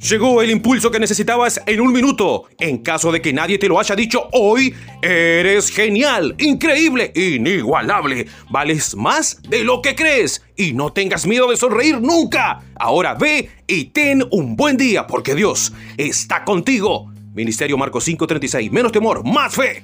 Llegó el impulso que necesitabas en un minuto. En caso de que nadie te lo haya dicho hoy, eres genial, increíble, inigualable. Vales más de lo que crees. Y no tengas miedo de sonreír nunca. Ahora ve y ten un buen día porque Dios está contigo. Ministerio Marco 536. Menos temor, más fe.